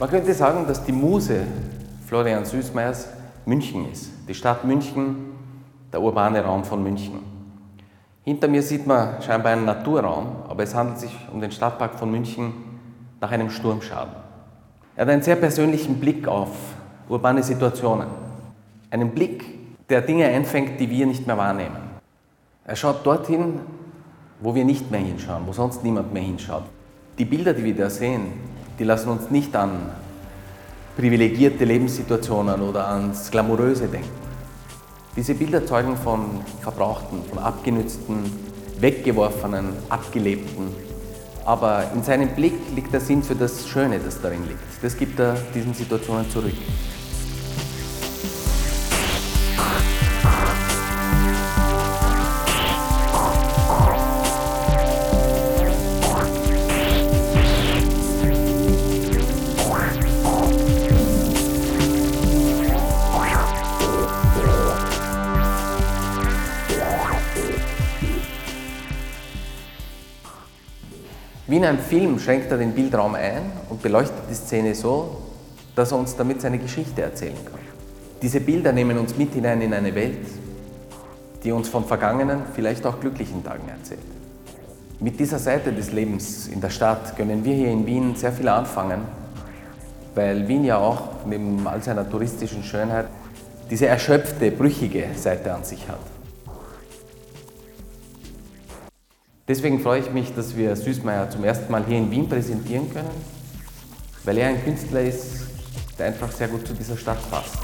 Man könnte sagen, dass die Muse Florian Süßmeyers München ist. Die Stadt München, der urbane Raum von München. Hinter mir sieht man scheinbar einen Naturraum, aber es handelt sich um den Stadtpark von München nach einem Sturmschaden. Er hat einen sehr persönlichen Blick auf urbane Situationen. Einen Blick, der Dinge einfängt, die wir nicht mehr wahrnehmen. Er schaut dorthin, wo wir nicht mehr hinschauen, wo sonst niemand mehr hinschaut. Die Bilder, die wir da sehen, die lassen uns nicht an privilegierte Lebenssituationen oder ans Glamouröse denken. Diese Bilder zeugen von verbrauchten, von abgenützten, weggeworfenen, abgelebten. Aber in seinem Blick liegt der Sinn für das Schöne, das darin liegt. Das gibt er diesen Situationen zurück. Wie in einem Film schränkt er den Bildraum ein und beleuchtet die Szene so, dass er uns damit seine Geschichte erzählen kann. Diese Bilder nehmen uns mit hinein in eine Welt, die uns von vergangenen, vielleicht auch glücklichen Tagen erzählt. Mit dieser Seite des Lebens in der Stadt können wir hier in Wien sehr viel anfangen, weil Wien ja auch neben all seiner touristischen Schönheit diese erschöpfte, brüchige Seite an sich hat. Deswegen freue ich mich, dass wir Süßmeier zum ersten Mal hier in Wien präsentieren können, weil er ein Künstler ist, der einfach sehr gut zu dieser Stadt passt.